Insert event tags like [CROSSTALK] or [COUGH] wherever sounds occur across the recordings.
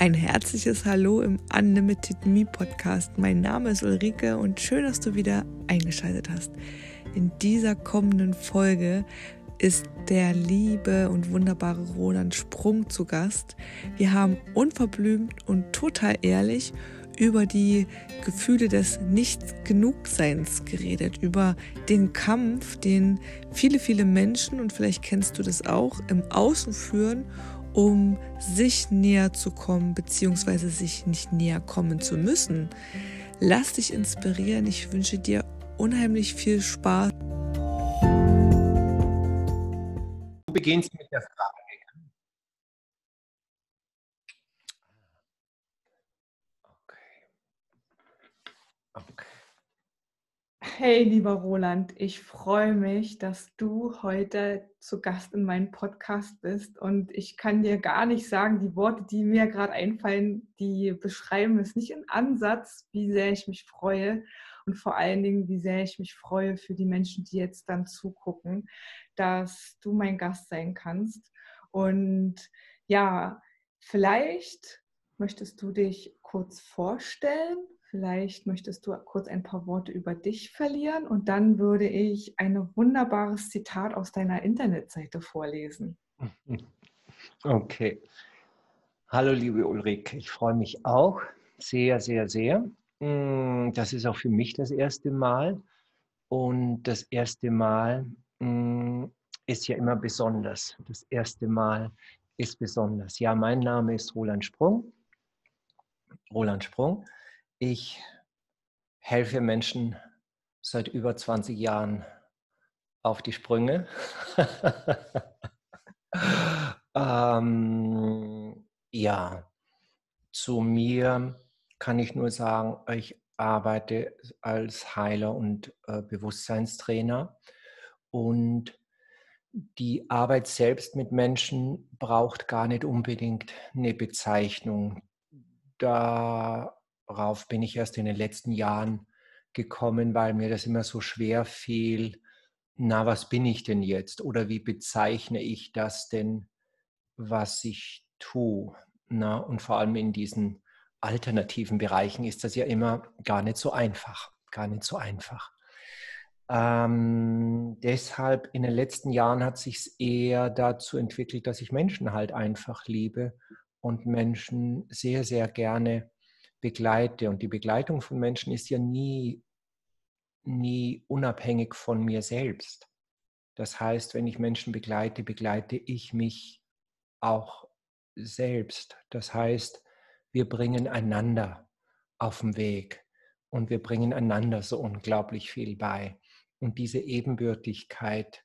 Ein herzliches Hallo im Unlimited Me Podcast. Mein Name ist Ulrike und schön, dass du wieder eingeschaltet hast. In dieser kommenden Folge ist der liebe und wunderbare Roland Sprung zu Gast. Wir haben unverblümt und total ehrlich über die Gefühle des Nicht-Genugseins geredet, über den Kampf, den viele, viele Menschen, und vielleicht kennst du das auch, im Außen führen, um sich näher zu kommen, beziehungsweise sich nicht näher kommen zu müssen. Lass dich inspirieren. Ich wünsche dir unheimlich viel Spaß. Du beginnst mit der Frage. Hey, lieber Roland, ich freue mich, dass du heute zu Gast in meinem Podcast bist. Und ich kann dir gar nicht sagen, die Worte, die mir gerade einfallen, die beschreiben es nicht in Ansatz, wie sehr ich mich freue. Und vor allen Dingen, wie sehr ich mich freue für die Menschen, die jetzt dann zugucken, dass du mein Gast sein kannst. Und ja, vielleicht möchtest du dich kurz vorstellen Vielleicht möchtest du kurz ein paar Worte über dich verlieren und dann würde ich ein wunderbares Zitat aus deiner Internetseite vorlesen. [LAUGHS] Okay. Hallo liebe Ulrike, ich freue mich auch sehr, sehr, sehr. Mm, das ist auch für mich das erste Mal und das erste Mal mm, ist ja immer besonders. Das erste Mal ist besonders. Ja, mein Name ist Roland Sprung. Roland Sprung. Ich helfe Menschen seit über 20 Jahren auf die Sprünge. [LAUGHS] ähm, ja, zu mir kann ich nur sagen, ich arbeite als Heiler und äh, Bewusstseinstrainer und die Arbeit selbst mit Menschen braucht gar nicht unbedingt eine Bezeichnung. Da Darauf bin ich erst in den letzten Jahren gekommen, weil mir das immer so schwer fiel. Na, was bin ich denn jetzt? Oder wie bezeichne ich das denn, was ich tue? Na, und vor allem in diesen alternativen Bereichen ist das ja immer gar nicht so einfach. Gar nicht so einfach. Ähm, deshalb in den letzten Jahren hat sich eher dazu entwickelt, dass ich Menschen halt einfach liebe und Menschen sehr, sehr gerne begleite. Und die Begleitung von Menschen ist ja nie, nie unabhängig von mir selbst. Das heißt, wenn ich Menschen begleite, begleite ich mich auch selbst. Das heißt, wir bringen einander auf den Weg und wir bringen einander so unglaublich viel bei. Und diese Ebenbürtigkeit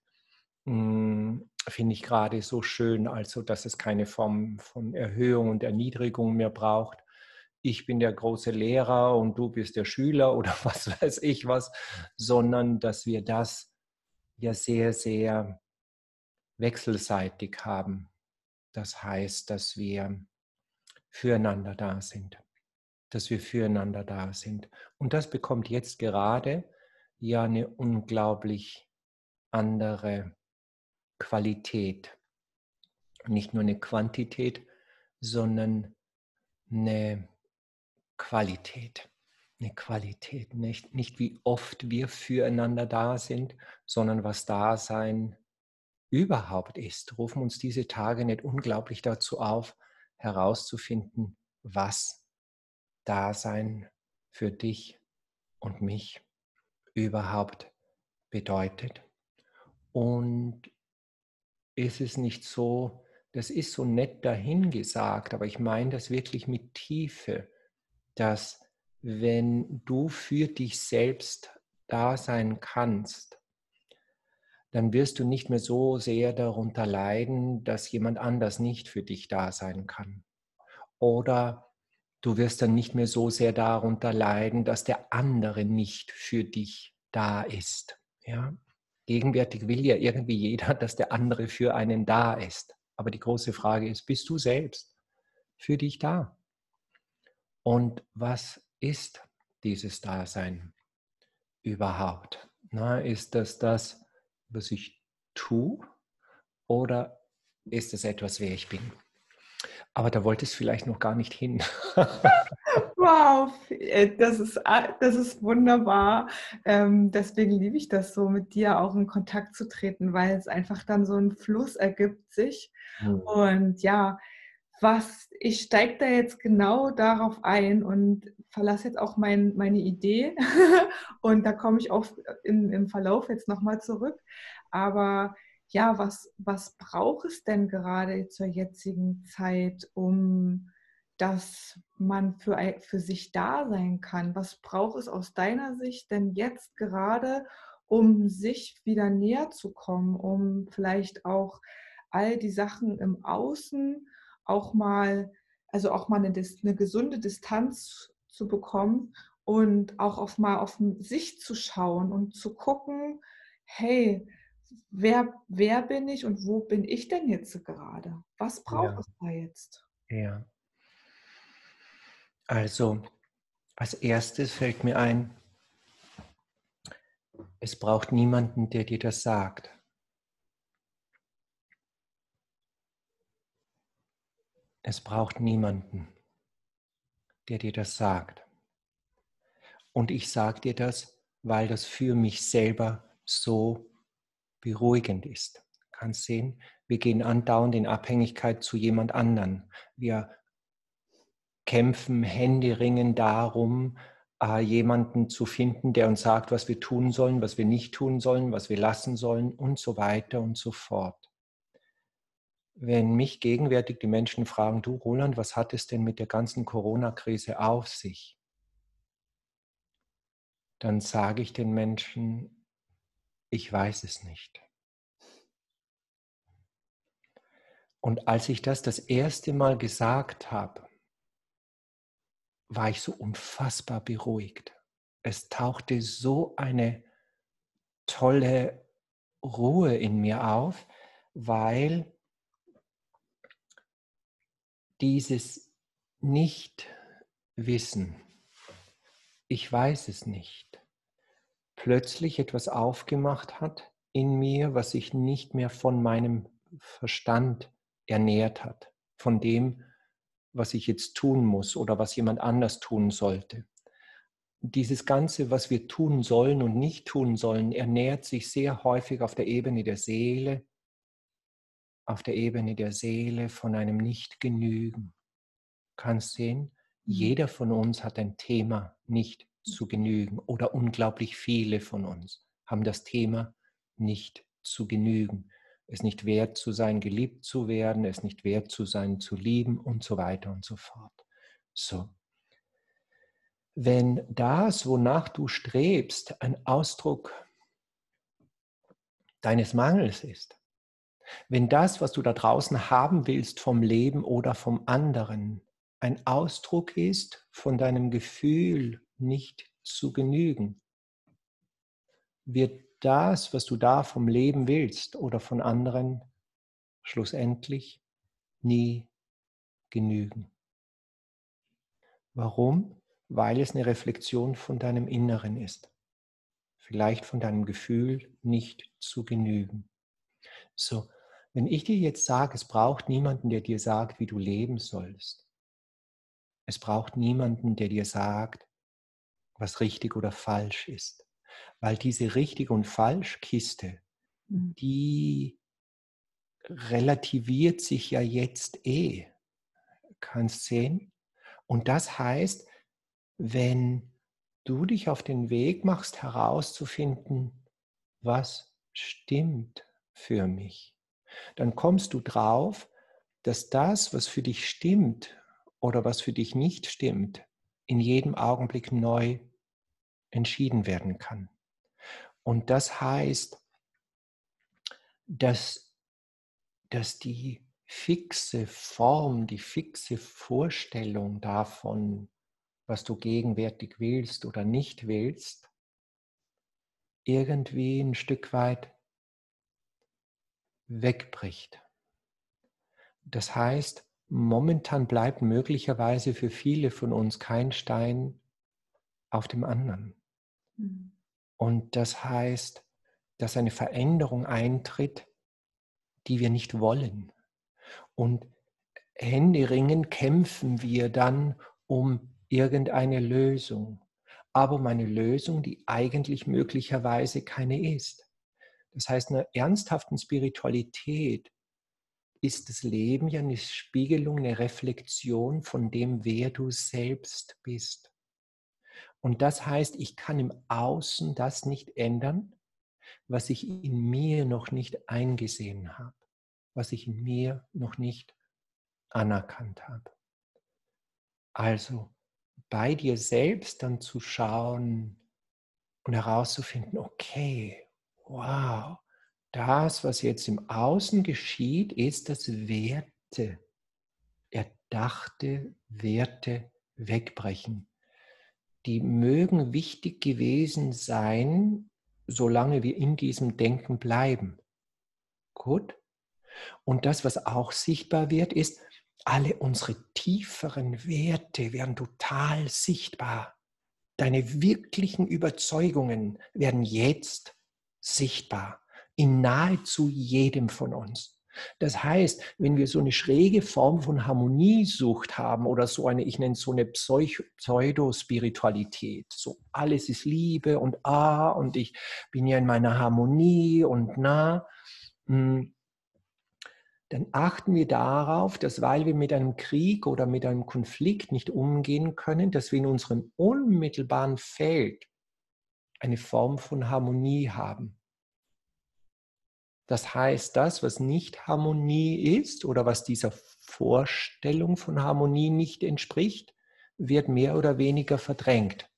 hm, finde ich gerade so schön, also dass es keine Form von Erhöhung und Erniedrigung mehr braucht, ich bin der große Lehrer und du bist der Schüler oder [LAUGHS] was weiß ich was, sondern dass wir das ja sehr, sehr wechselseitig haben. Das heißt, dass wir füreinander da sind, dass wir füreinander da sind. Und das bekommt jetzt gerade ja eine unglaublich andere Qualität. Nicht nur eine Quantität, sondern eine Qualität. Eine Qualität, nicht, nicht wie oft wir füreinander da sind, sondern was Dasein überhaupt ist. Rufen uns diese Tage nicht unglaublich dazu auf, herauszufinden, was Dasein für dich und mich überhaupt bedeutet. Und ist es nicht so, das ist so nett dahingesagt, aber ich meine das wirklich mit Tiefe dass wenn du für dich selbst da sein kannst, dann wirst du nicht mehr so sehr darunter leiden, dass jemand anders nicht für dich da sein kann. Oder du wirst dann nicht mehr so sehr darunter leiden, dass der andere nicht für dich da ist. Ja? Gegenwärtig will ja irgendwie jeder, dass der andere für einen da ist. Aber die große Frage ist, bist du selbst für dich da? Und was ist dieses Dasein überhaupt? Na, ist das das, was ich tue oder ist es etwas, wer ich bin? Aber da wollte es vielleicht noch gar nicht hin. [LAUGHS] wow, äh, das ist, das ist wunderbar. Ähm, deswegen liebe ich das so, mit dir auch in Kontakt zu treten, weil es einfach dann so ein Fluss ergibt sich. Mhm. Und ja, was, ich steige da jetzt genau darauf ein und verlasse jetzt auch mein, meine Idee. [LAUGHS] und da komme ich auch im, im Verlauf jetzt nochmal zurück. Aber ja, was, was braucht es denn gerade zur jetzigen Zeit, um dass man für, für sich da sein kann? Was braucht es aus deiner Sicht denn jetzt gerade, um sich wieder näher zu kommen, um vielleicht auch all die Sachen im Außen auch mal, also auch mal eine, eine gesunde Distanz zu bekommen und auch auf mal auf sich zu schauen und zu gucken, hey, wer, wer bin ich und wo bin ich denn jetzt gerade? Was braucht ja. es da jetzt? Ja. Also, als erstes fällt mir ein, es braucht niemanden, der dir das sagt. Es braucht niemanden, der dir das sagt. Und ich sage dir das, weil das für mich selber so beruhigend ist. Du kannst sehen, wir gehen andauernd in Abhängigkeit zu jemand anderen. Wir kämpfen händeringend darum, äh, jemanden zu finden, der uns sagt, was wir tun sollen, was wir nicht tun sollen, was wir lassen sollen und so weiter und so fort wenn mich gegenwärtig die Menschen fragen, du Roland, was hat es denn mit der ganzen Corona-Krise auf sich? Dann sage ich den Menschen, ich weiß es nicht. Und als ich das das erste Mal gesagt habe, war ich so unfassbar beruhigt. Es tauchte so eine tolle Ruhe in mir auf, weil dieses Nicht-Wissen, ich weiß es nicht, plötzlich etwas aufgemacht hat in mir, was sich nicht mehr von meinem Verstand ernährt hat, von dem, was ich jetzt tun muss oder was jemand anders tun sollte. Dieses Ganze, was wir tun sollen und nicht tun sollen, ernährt sich sehr häufig auf der Ebene der Seele, auf der Ebene der Seele von einem Nicht-Genügen. Du kannst sehen, mhm. jeder von uns hat ein Thema, nicht zu genügen. Oder unglaublich viele von uns haben das Thema, nicht zu genügen. Es nicht wert zu sein, geliebt zu werden, es nicht wert zu sein, zu lieben und so weiter und so fort. So. Wenn das, wonach du strebst, ein Ausdruck deines Mangels ist, wenn das, was du da draußen haben willst vom Leben oder vom anderen, ein Ausdruck ist von deinem Gefühl, nicht zu genügen, wird das, was du da vom Leben willst oder von anderen, schlussendlich nie genügen. Warum? Weil es eine Reflexion von deinem Inneren ist. Vielleicht von deinem Gefühl, nicht zu genügen. So, wenn ich dir jetzt sage, es braucht niemanden, der dir sagt, wie du leben sollst. Es braucht niemanden, der dir sagt, was richtig oder falsch ist. Weil diese richtig und falsch Kiste, mhm. die relativiert sich ja jetzt eh. Kannst sehen? Und das heißt, wenn du dich auf den Weg machst, herauszufinden, was stimmt für mich, dann kommst du drauf, dass das, was für dich stimmt oder was für dich nicht stimmt, in jedem Augenblick neu entschieden werden kann. Und das heißt, dass, dass die fixe Form, die fixe Vorstellung davon, was du gegenwärtig willst oder nicht willst, irgendwie ein Stück weit wegbricht. Das heißt, momentan bleibt möglicherweise für viele von uns kein Stein auf dem anderen. Mhm. Und das heißt, dass eine Veränderung eintritt, die wir nicht wollen. Und Händeringen kämpfen wir dann um irgendeine Lösung, aber um eine Lösung, die eigentlich möglicherweise keine ist. Das heißt, einer ernsthaften Spiritualität ist das Leben ja eine Spiegelung, eine Reflexion von dem, wer du selbst bist. Und das heißt, ich kann im Außen das nicht ändern, was ich in mir noch nicht eingesehen habe, was ich in mir noch nicht anerkannt habe. Also bei dir selbst dann zu schauen und herauszufinden, okay, wow, das, was jetzt im Außen geschieht, ist das Werte, erdachte Werte wegbrechen. Die mögen wichtig gewesen sein, solange wir in diesem Denken bleiben. Gut. Und das, was auch sichtbar wird, ist, alle unsere tieferen Werte werden total sichtbar. Deine wirklichen Überzeugungen werden jetzt sichtbar in nahezu jedem von uns. Das heißt, wenn wir so eine schräge Form von Harmoniesucht haben oder so eine, ich nenne es so eine Pseudospiritualität, so alles ist Liebe und ah und ich bin ja in meiner Harmonie und na, hm, dann achten wir darauf, dass weil wir mit einem Krieg oder mit einem Konflikt nicht umgehen können, dass wir in unserem unmittelbaren Feld eine Form von Harmonie haben. Das heißt, das, was nicht Harmonie ist oder was dieser Vorstellung von Harmonie nicht entspricht, wird mehr oder weniger verdrängt,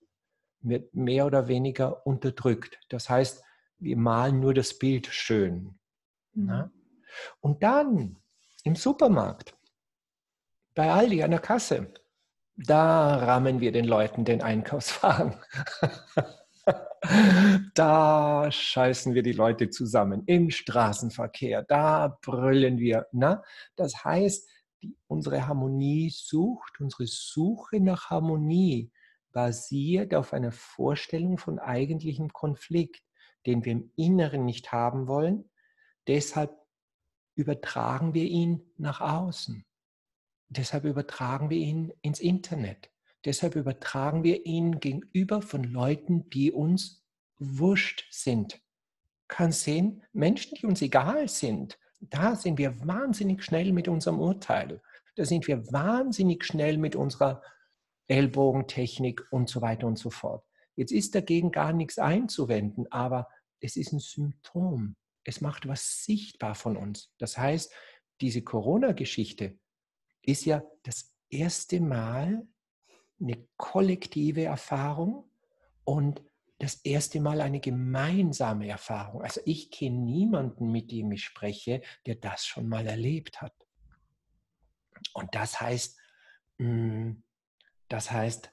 wird mehr oder weniger unterdrückt. Das heißt, wir malen nur das Bild schön. Mhm. Und dann im Supermarkt, bei Aldi an der Kasse, da rammen wir den Leuten den Einkaufswagen. [LAUGHS] [LAUGHS] Da scheißen wir die Leute zusammen im Straßenverkehr, da brüllen wir. Na? Das heißt, die, unsere Harmonie sucht, unsere Suche nach Harmonie basiert auf einer Vorstellung von eigentlichem Konflikt, den wir im Inneren nicht haben wollen. Deshalb übertragen wir ihn nach außen. Deshalb übertragen wir ihn ins Internet. Deshalb übertragen wir ihn gegenüber von Leuten, die uns wurscht sind. Kann sehen, Menschen, die uns egal sind, da sind wir wahnsinnig schnell mit unserem Urteil. Da sind wir wahnsinnig schnell mit unserer Ellbogentechnik und so weiter und so fort. Jetzt ist dagegen gar nichts einzuwenden, aber es ist ein Symptom. Es macht was sichtbar von uns. Das heißt, diese Corona-Geschichte ist ja das erste Mal eine kollektive Erfahrung und das erste Mal eine gemeinsame Erfahrung. Also ich kenne niemanden, mit dem ich spreche, der das schon mal erlebt hat. Und das heißt, mm, das heißt,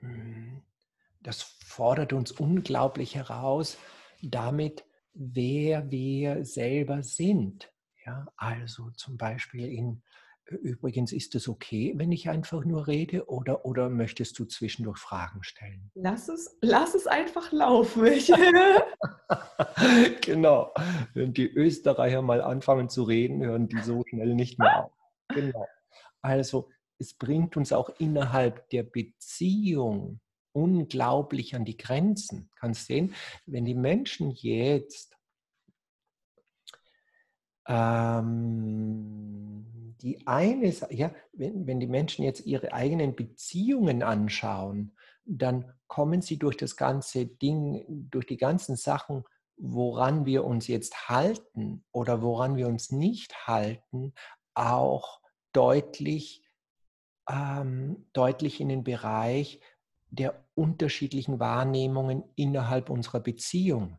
mm, das fordert uns unglaublich heraus, damit, wer wir selber sind. Ja, also zum Beispiel in Übrigens, ist es okay, wenn ich einfach nur rede oder, oder möchtest du zwischendurch Fragen stellen? Lass es, lass es einfach laufen. [LAUGHS] [LAUGHS] genau. Wenn die Österreicher mal anfangen zu reden, hören die so schnell nicht mehr auf. Genau. Also es bringt uns auch innerhalb der Beziehung unglaublich an die Grenzen. Kannst sehen, wenn die Menschen jetzt ähm, die eine, ja, wenn, wenn die Menschen jetzt ihre eigenen Beziehungen anschauen, dann kommen sie durch das ganze Ding, durch die ganzen Sachen, woran wir uns jetzt halten oder woran wir uns nicht halten, auch deutlich, ähm, deutlich in den Bereich der unterschiedlichen Wahrnehmungen innerhalb unserer Beziehung.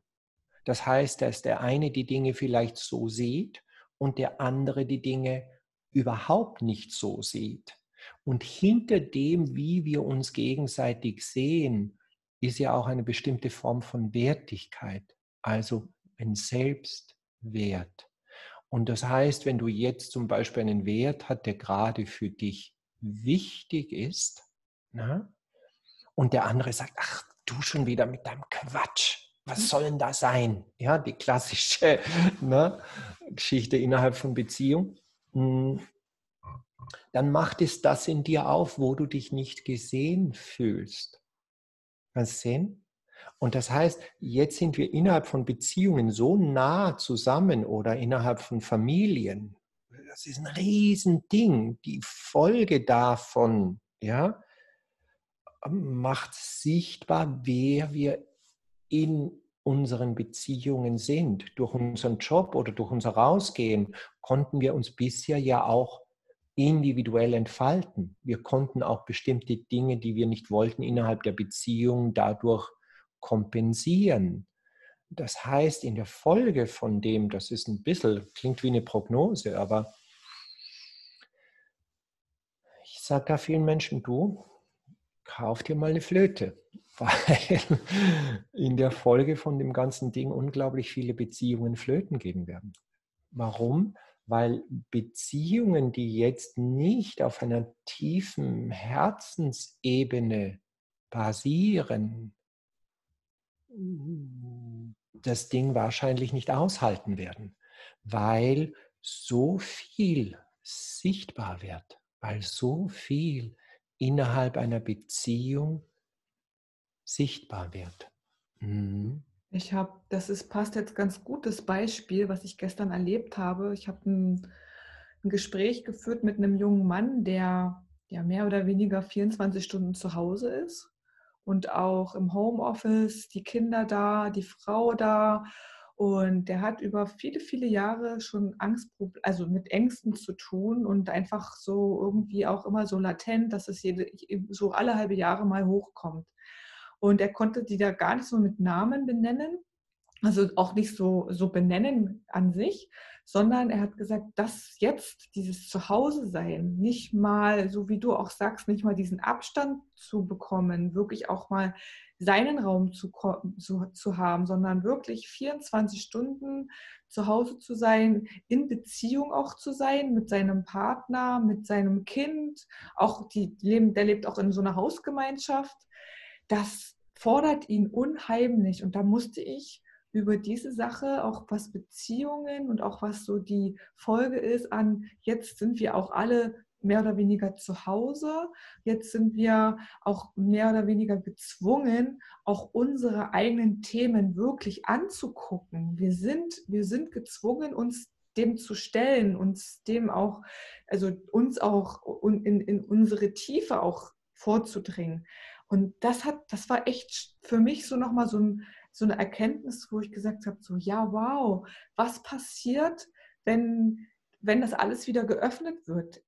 Das heißt, dass der eine die Dinge vielleicht so sieht und der andere die Dinge überhaupt nicht so sieht. Und hinter dem, wie wir uns gegenseitig sehen, ist ja auch eine bestimmte Form von Wertigkeit, also ein Selbstwert. Und das heißt, wenn du jetzt zum Beispiel einen Wert hast, der gerade für dich wichtig ist, na, und der andere sagt, ach, du schon wieder mit deinem Quatsch, was soll denn da sein? Ja, die klassische [LAUGHS] ne, Geschichte innerhalb von Beziehung. Hm. dann macht es das in dir auf, wo du dich nicht gesehen fühlst. Kannst du sehen? Und das heißt, jetzt sind wir innerhalb von Beziehungen so nah zusammen oder innerhalb von Familien. Das ist ein Riesending. Die Folge davon, ja, macht sichtbar, wer wir in unseren Beziehungen sind. Durch unseren Job oder durch unser Rausgehen konnten wir uns bisher ja auch individuell entfalten. Wir konnten auch bestimmte Dinge, die wir nicht wollten, innerhalb der Beziehung dadurch kompensieren. Das heißt, in der Folge von dem, das ist ein bisschen, klingt wie eine Prognose, aber ich sage da vielen Menschen, du, kauf dir mal eine Flöte, [LAUGHS] weil in der Folge von dem ganzen Ding unglaublich viele Beziehungen flöten gehen werden. Warum? Weil Beziehungen, die jetzt nicht auf einer tiefen Herzensebene basieren, das Ding wahrscheinlich nicht aushalten werden, weil so viel sichtbar wird, weil so viel innerhalb einer Beziehung sichtbar wird. Mhm. Ich habe, das ist, passt jetzt ganz gut, das Beispiel, was ich gestern erlebt habe. Ich habe ein, ein, Gespräch geführt mit einem jungen Mann, der ja mehr oder weniger 24 Stunden zu Hause ist und auch im Homeoffice, die Kinder da, die Frau da. Und der hat über viele, viele Jahre schon Angst, also mit Ängsten zu tun und einfach so irgendwie auch immer so latent, dass es jede, so alle halbe Jahre mal hochkommt. Und er konnte die da gar nicht so mit Namen benennen, also auch nicht so, so benennen an sich, sondern er hat gesagt, dass jetzt dieses Zuhause-Sein, nicht mal, so wie du auch sagst, nicht mal diesen Abstand zu bekommen, wirklich auch mal seinen Raum zu, zu, zu haben, sondern wirklich 24 Stunden zu Hause zu sein, in Beziehung auch zu sein mit seinem Partner, mit seinem Kind, auch die leben, der lebt auch in so einer Hausgemeinschaft das fordert ihn unheimlich. Und da musste ich über diese Sache, auch was Beziehungen und auch was so die Folge ist an, jetzt sind wir auch alle mehr oder weniger zu Hause. Jetzt sind wir auch mehr oder weniger gezwungen, auch unsere eigenen Themen wirklich anzugucken. Wir sind, wir sind gezwungen, uns dem zu stellen, uns dem auch, also uns auch in, in unsere Tiefe auch vorzudringen. Und das hat, das war echt für mich so nochmal so, ein, so eine Erkenntnis, wo ich gesagt habe, so, ja, wow, was passiert, wenn, wenn das alles wieder geöffnet wird?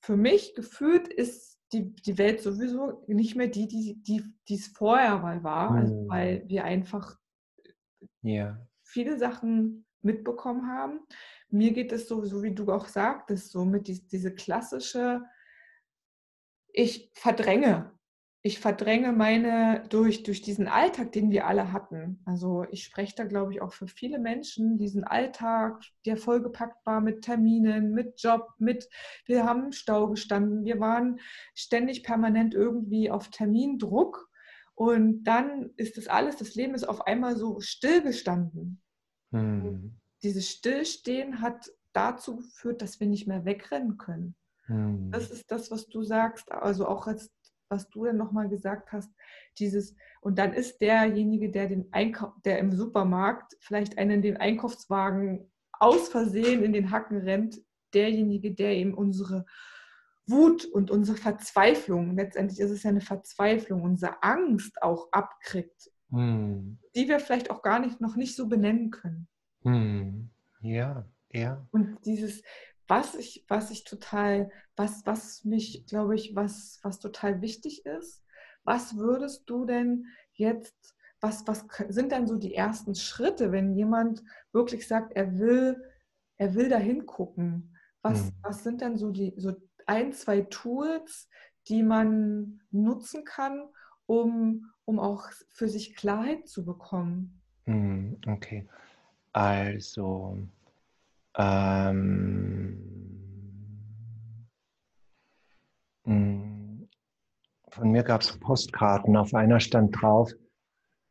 Für mich gefühlt ist die, die Welt sowieso nicht mehr die, die, die, die es vorher mal war, also hm. weil wir einfach ja. viele Sachen mitbekommen haben. Mir geht es so, so wie du auch sagtest, so mit die, diese klassische, ich verdränge ich verdränge meine durch, durch diesen Alltag, den wir alle hatten. Also ich spreche da, glaube ich, auch für viele Menschen, diesen Alltag, der vollgepackt war mit Terminen, mit Job, mit, wir haben im Stau gestanden, wir waren ständig permanent irgendwie auf Termindruck. Und dann ist das alles, das Leben ist auf einmal so stillgestanden. Hm. Dieses Stillstehen hat dazu geführt, dass wir nicht mehr wegrennen können. Hm. Das ist das, was du sagst. Also auch als was du dann nochmal gesagt hast, dieses, und dann ist derjenige, der den Einkauf, der im Supermarkt vielleicht einen den Einkaufswagen aus Versehen in den Hacken rennt, derjenige, der eben unsere Wut und unsere Verzweiflung, letztendlich ist es ja eine Verzweiflung, unsere Angst auch abkriegt, hm. die wir vielleicht auch gar nicht noch nicht so benennen können. Hm. Ja, ja. Und dieses, was ich, was ich total, was, was mich, glaube ich, was, was total wichtig ist, was würdest du denn jetzt, was, was sind denn so die ersten Schritte, wenn jemand wirklich sagt, er will, er will da hingucken? Was, mhm. was sind denn so die so ein, zwei Tools, die man nutzen kann, um, um auch für sich Klarheit zu bekommen? Mhm, okay. Also ähm, hm, von mir gab es Postkarten. Auf einer stand drauf,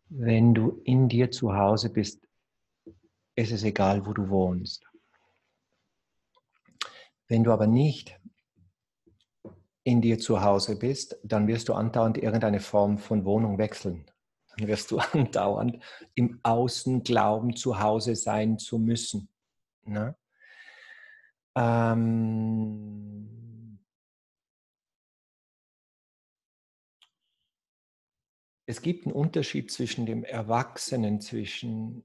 wenn du in dir zu Hause bist, ist es egal, wo du wohnst. Wenn du aber nicht in dir zu Hause bist, dann wirst du andauernd irgendeine Form von Wohnung wechseln. Dann wirst du [LAUGHS] andauernd im Außen glauben, zu Hause sein zu müssen. Ne? Ähm es gibt einen Unterschied zwischen dem Erwachsenen, zwischen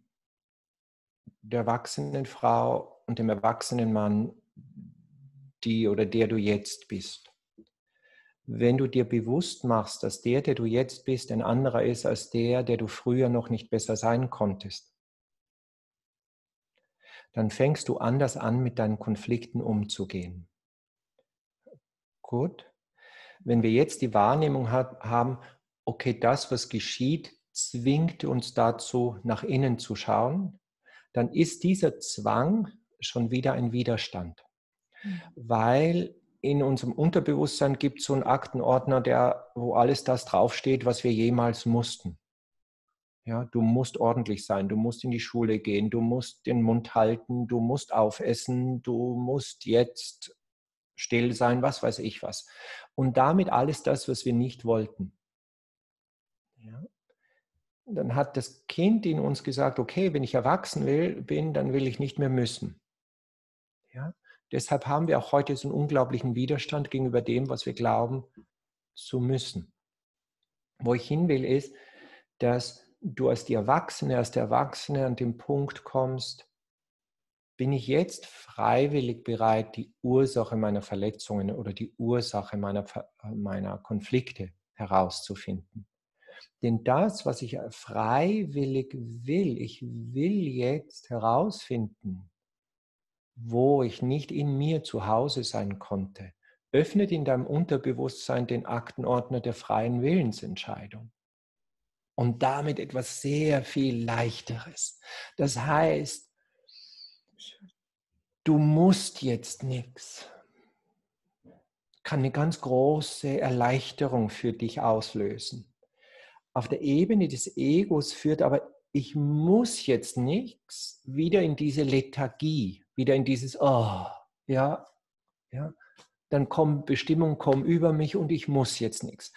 der erwachsenen Frau und dem erwachsenen Mann, die oder der du jetzt bist. Wenn du dir bewusst machst, dass der, der du jetzt bist, ein anderer ist als der, der du früher noch nicht besser sein konntest, dann fängst du anders an, mit deinen Konflikten umzugehen. Gut. Wenn wir jetzt die Wahrnehmung haben, okay, das, was geschieht, zwingt uns dazu, nach innen zu schauen, dann ist dieser Zwang schon wieder ein Widerstand. Mhm. Weil in unserem Unterbewusstsein gibt es so einen Aktenordner, der, wo alles das draufsteht, was wir jemals mussten. Ja, du musst ordentlich sein, du musst in die Schule gehen, du musst den Mund halten, du musst aufessen, du musst jetzt still sein, was weiß ich was. Und damit alles das, was wir nicht wollten. Ja. Dann hat das Kind in uns gesagt, okay, wenn ich erwachsen will, bin, dann will ich nicht mehr müssen. Ja. Deshalb haben wir auch heute so einen unglaublichen Widerstand gegenüber dem, was wir glauben zu müssen. Wo ich hin will, ist, dass du als die Erwachsene, als der Erwachsene an den Punkt kommst, bin ich jetzt freiwillig bereit, die Ursache meiner Verletzungen oder die Ursache meiner, meiner Konflikte herauszufinden. Denn das, was ich freiwillig will, ich will jetzt herausfinden, wo ich nicht in mir zu Hause sein konnte, öffnet in deinem Unterbewusstsein den Aktenordner der freien Willensentscheidung und damit etwas sehr viel leichteres. Das heißt, du musst jetzt nichts. Kann eine ganz große Erleichterung für dich auslösen. Auf der Ebene des Egos führt aber ich muss jetzt nichts wieder in diese Lethargie, wieder in dieses Oh, ja, ja, dann kommen Bestimmungen kommen über mich und ich muss jetzt nichts.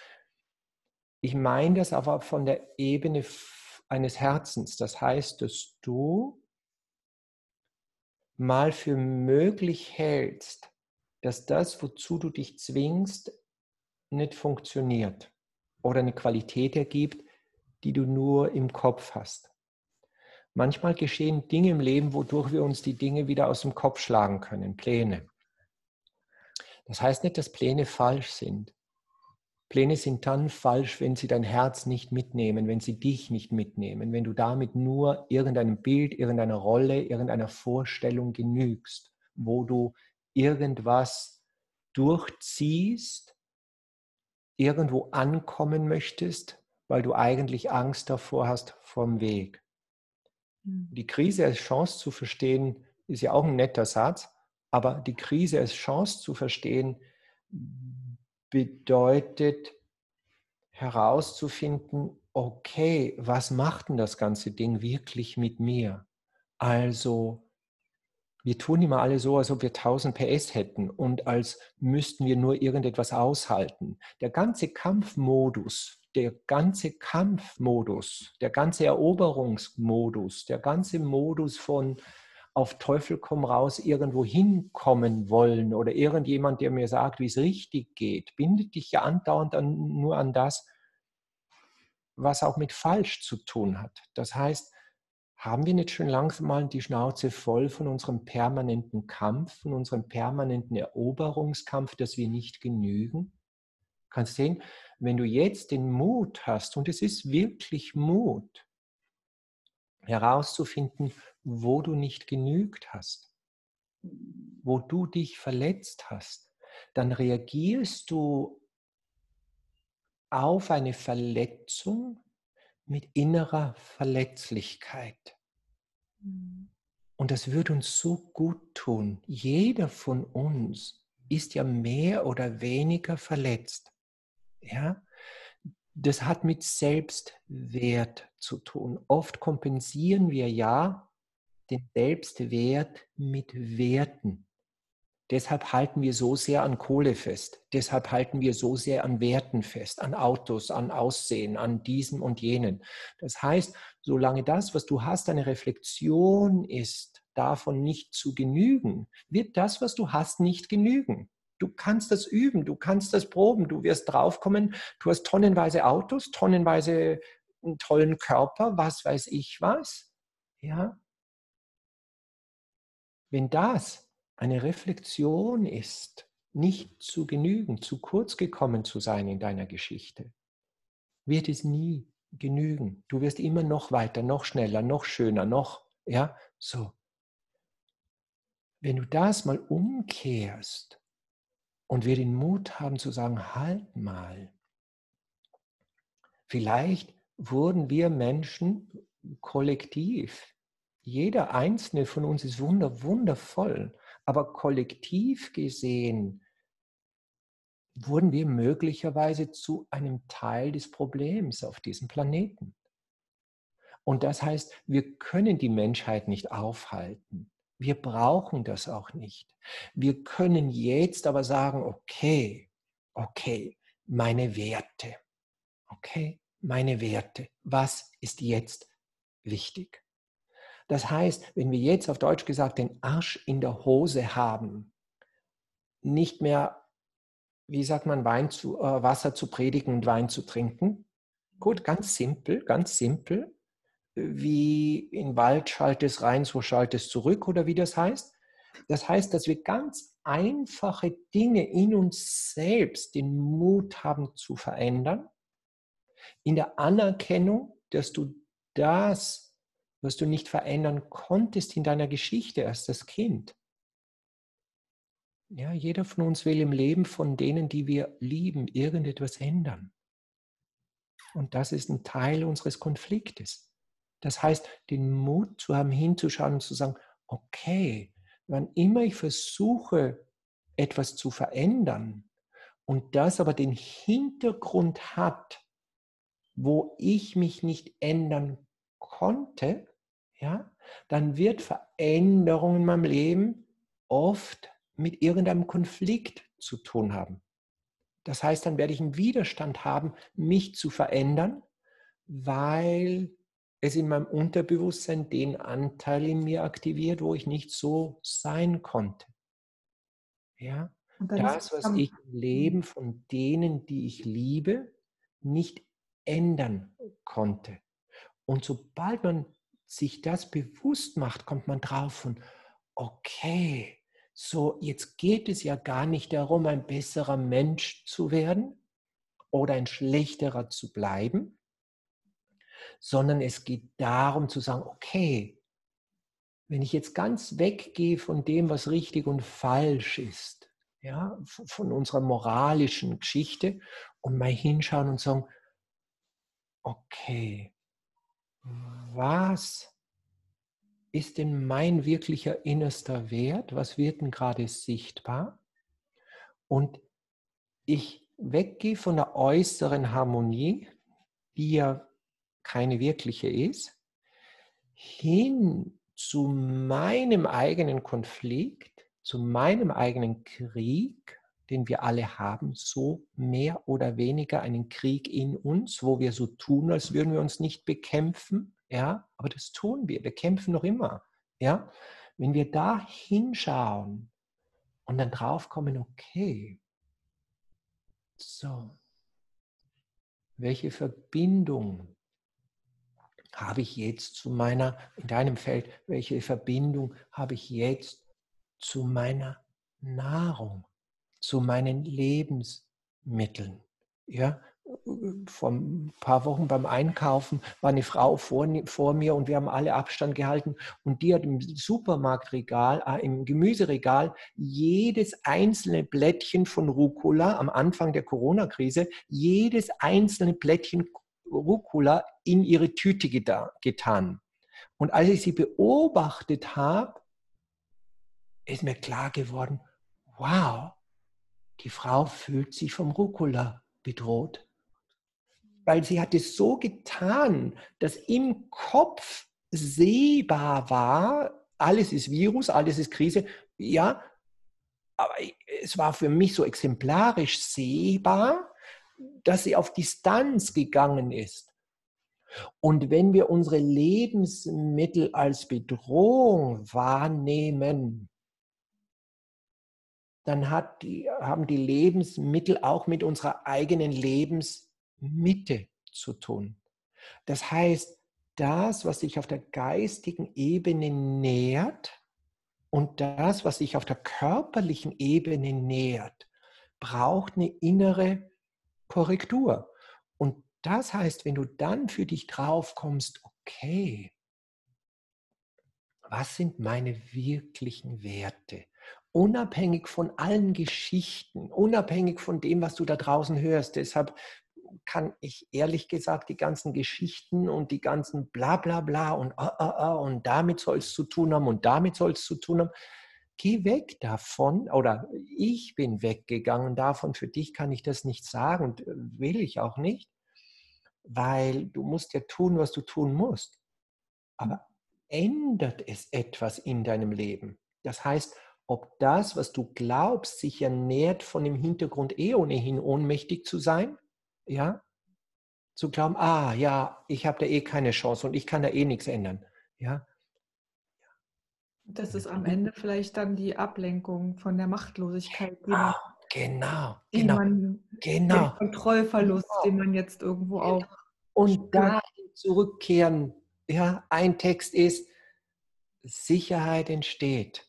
Ich meine das aber von der Ebene eines Herzens. Das heißt, dass du mal für möglich hältst, dass das, wozu du dich zwingst, nicht funktioniert oder eine Qualität ergibt, die du nur im Kopf hast. Manchmal geschehen Dinge im Leben, wodurch wir uns die Dinge wieder aus dem Kopf schlagen können, Pläne. Das heißt nicht, dass Pläne falsch sind. Pläne sind dann falsch, wenn sie dein Herz nicht mitnehmen, wenn sie dich nicht mitnehmen, wenn du damit nur irgendeinem Bild, irgendeiner Rolle, irgendeiner Vorstellung genügst, wo du irgendwas durchziehst, irgendwo ankommen möchtest, weil du eigentlich Angst davor hast vom Weg. Hm. Die Krise als Chance zu verstehen, ist ja auch ein netter Satz, aber die Krise als Chance zu verstehen, bedeutet herauszufinden, okay, was macht denn das ganze Ding wirklich mit mir? Also, wir tun immer alle so, als ob wir 1000 PS hätten und als müssten wir nur irgendetwas aushalten. Der ganze Kampfmodus, der ganze Kampfmodus, der ganze Eroberungsmodus, der ganze Modus von auf Teufel komm raus irgendwo hinkommen wollen oder irgendjemand, der mir sagt, wie es richtig geht, bindet dich ja andauernd an, nur an das, was auch mit falsch zu tun hat. Das heißt, haben wir nicht schon langsam mal die Schnauze voll von unserem permanenten Kampf, von unserem permanenten Eroberungskampf, dass wir nicht genügen? Kannst sehen, wenn du jetzt den Mut hast, und es ist wirklich Mut, herauszufinden, wo du nicht genügt hast, wo du dich verletzt hast, dann reagierst du auf eine Verletzung mit innerer Verletzlichkeit. Mhm. Und das wird uns so gut tun. Jeder von uns ist ja mehr oder weniger verletzt. Ja? Das hat mit Selbstwert zu tun. Oft kompensieren wir ja den Selbstwert mit Werten. Deshalb halten wir so sehr an Kohle fest. Deshalb halten wir so sehr an Werten fest, an Autos, an Aussehen, an diesem und jenen. Das heißt, solange das, was du hast, eine Reflexion ist, davon nicht zu genügen, wird das, was du hast, nicht genügen. Du kannst das üben, du kannst das proben, du wirst draufkommen, du hast tonnenweise Autos, tonnenweise einen tollen Körper, was weiß ich was. Ja? Wenn das eine Reflexion ist, nicht zu genügen, zu kurz gekommen zu sein in deiner Geschichte, wird es nie genügen. Du wirst immer noch weiter, noch schneller, noch schöner, noch, ja, so. Wenn du das mal umkehrst und wir den Mut haben zu sagen, halt mal, vielleicht wurden wir Menschen kollektiv, jeder einzelne von uns ist wunder, wundervoll, aber kollektiv gesehen wurden wir möglicherweise zu einem Teil des Problems auf diesem Planeten. Und das heißt, wir können die Menschheit nicht aufhalten. Wir brauchen das auch nicht. Wir können jetzt aber sagen, okay, okay, meine Werte, okay, meine Werte, was ist jetzt wichtig? Das heißt, wenn wir jetzt auf Deutsch gesagt den Arsch in der Hose haben, nicht mehr, wie sagt man, Wein zu, äh, Wasser zu predigen und Wein zu trinken. Gut, ganz simpel, ganz simpel. Wie in Wald schaltet es rein, so schaltet es zurück oder wie das heißt. Das heißt, dass wir ganz einfache Dinge in uns selbst den Mut haben zu verändern, in der Anerkennung, dass du das was du nicht verändern konntest in deiner Geschichte als das Kind. Ja, jeder von uns will im Leben von denen, die wir lieben, irgendetwas ändern. Und das ist ein Teil unseres Konfliktes. Das heißt, den Mut zu haben, hinzuschauen und zu sagen, okay, wann immer ich versuche, etwas zu verändern und das aber den Hintergrund hat, wo ich mich nicht ändern konnte, ja, dann wird Veränderung in meinem Leben oft mit irgendeinem Konflikt zu tun haben. Das heißt, dann werde ich einen Widerstand haben, mich zu verändern, weil es in meinem Unterbewusstsein den Anteil in mir aktiviert, wo ich nicht so sein konnte. Ja, das, was ich im Leben mhm. von denen, die ich liebe, nicht ändern konnte. Und sobald man sich das bewusst macht, kommt man drauf von, okay, so jetzt geht es ja gar nicht darum, ein besserer Mensch zu werden oder ein schlechterer zu bleiben, sondern es geht darum zu sagen, okay, wenn ich jetzt ganz weggehe von dem, was richtig und falsch ist, ja, von unserer moralischen Geschichte und mal hinschauen und sagen, okay, was ist denn mein wirklicher innerster Wert? Was wird denn gerade sichtbar? Und ich weggehe von der äußeren Harmonie, die ja keine wirkliche ist, hin zu meinem eigenen Konflikt, zu meinem eigenen Krieg, den wir alle haben, so mehr oder weniger einen Krieg in uns, wo wir so tun, als würden wir uns nicht bekämpfen, ja, aber das tun wir, wir kämpfen noch immer, ja. Wenn wir da hinschauen und dann draufkommen, okay, so, welche Verbindung habe ich jetzt zu meiner, in deinem Feld, welche Verbindung habe ich jetzt zu meiner Nahrung? zu meinen Lebensmitteln. Ja, vor ein paar Wochen beim Einkaufen war eine Frau vor, vor, mir und wir haben alle Abstand gehalten und die hat im Supermarktregal, äh, im Gemüseregal jedes einzelne Blättchen von Rucola am Anfang der Corona-Krise, jedes einzelne Blättchen Rucola in ihre Tüte getan. Und als ich sie beobachtet habe, ist mir klar geworden, wow, die Frau fühlt sich vom Rucola bedroht, weil sie hat es so getan, dass im Kopf sehbar war, alles ist Virus, alles ist Krise, ja, aber es war für mich so exemplarisch sehbar, dass sie auf Distanz gegangen ist. Und wenn wir unsere Lebensmittel als Bedrohung wahrnehmen, dann die, haben die Lebensmittel auch mit unserer eigenen Lebensmitte zu tun. Das heißt, das, was sich auf der geistigen Ebene nährt und das, was sich auf der körperlichen Ebene nährt, braucht eine innere Korrektur. Und das heißt, wenn du dann für dich drauf kommst, okay, was sind meine wirklichen Werte? Unabhängig von allen Geschichten, unabhängig von dem, was du da draußen hörst. Deshalb kann ich ehrlich gesagt die ganzen Geschichten und die ganzen bla bla bla und ah, ah, ah, und damit soll es zu tun haben und damit soll es zu tun haben. Geh weg davon oder ich bin weggegangen davon. Für dich kann ich das nicht sagen und äh, will ich auch nicht, weil du musst ja tun, was du tun musst. Aber ändert es etwas in deinem Leben? Das heißt, ob das, was du glaubst, sich ernährt von dem Hintergrund eh ohnehin ohnmächtig zu sein, ja, zu glauben, ah ja, ich habe da eh keine Chance und ich kann da eh nichts ändern, ja. Das ist am Ende vielleicht dann die Ablenkung von der Machtlosigkeit, man, genau, genau, man, genau. Den Kontrollverlust, genau. den man jetzt irgendwo genau. auch. Und da zurückkehren, ja, ein Text ist, Sicherheit entsteht,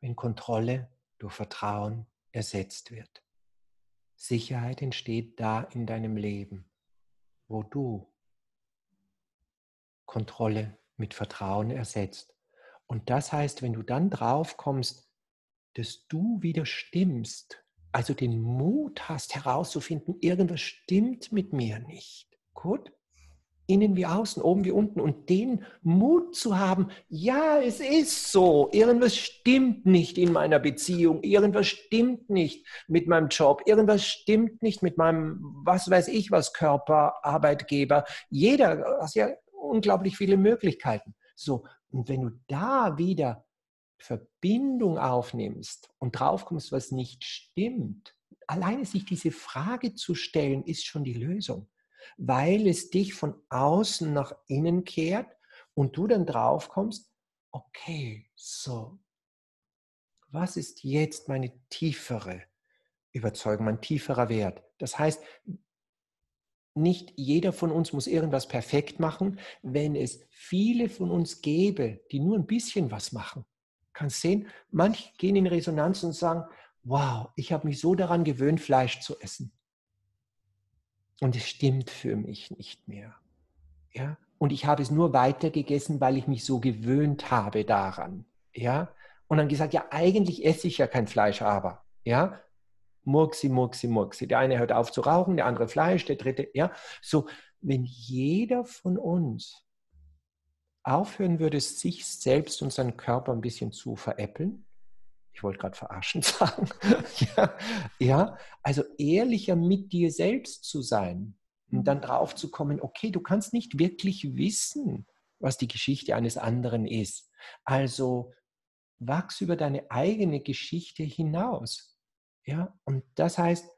wenn Kontrolle durch Vertrauen ersetzt wird. Sicherheit entsteht da in deinem Leben, wo du Kontrolle mit Vertrauen ersetzt. Und das heißt, wenn du dann drauf kommst, dass du wieder stimmst, also den Mut hast herauszufinden, irgendwas stimmt mit mir nicht. Gut? innen wie außen, oben wie unten. Und den Mut zu haben, ja, es ist so, irgendwas stimmt nicht in meiner Beziehung, irgendwas stimmt nicht mit meinem Job, irgendwas stimmt nicht mit meinem, was weiß ich was, Körper, Arbeitgeber. Jeder hat ja unglaublich viele Möglichkeiten. So, und wenn du da wieder Verbindung aufnimmst und draufkommst, was nicht stimmt, alleine sich diese Frage zu stellen, ist schon die Lösung weil es dich von außen nach innen kehrt und du dann drauf kommst, okay, so, was ist jetzt meine tiefere Überzeugung, mein tieferer Wert? Das heißt, nicht jeder von uns muss irgendwas perfekt machen. Wenn es viele von uns gäbe, die nur ein bisschen was machen, kannst sehen, manche gehen in Resonanz und sagen, wow, ich habe mich so daran gewöhnt, Fleisch zu essen. Und es stimmt für mich nicht mehr. Ja? Und ich habe es nur weitergegessen, weil ich mich so gewöhnt habe daran. Ja? Und dann gesagt, ja, eigentlich esse ich ja kein Fleisch, aber. Ja? Murksi, Murksi, Murksi. Der eine hört auf zu rauchen, der andere Fleisch, der dritte, ja. So, wenn jeder von uns aufhören würde, sich selbst und seinen Körper ein bisschen zu veräppeln, ich wollte gerade verarschen [LAUGHS] sagen, ja, ja, also ehrlicher mit dir selbst zu sein und dann mhm. drauf zu kommen, okay, du kannst nicht wirklich wissen, was die Geschichte eines anderen ist. Also wachs über deine eigene Geschichte hinaus. Ja, und das heißt,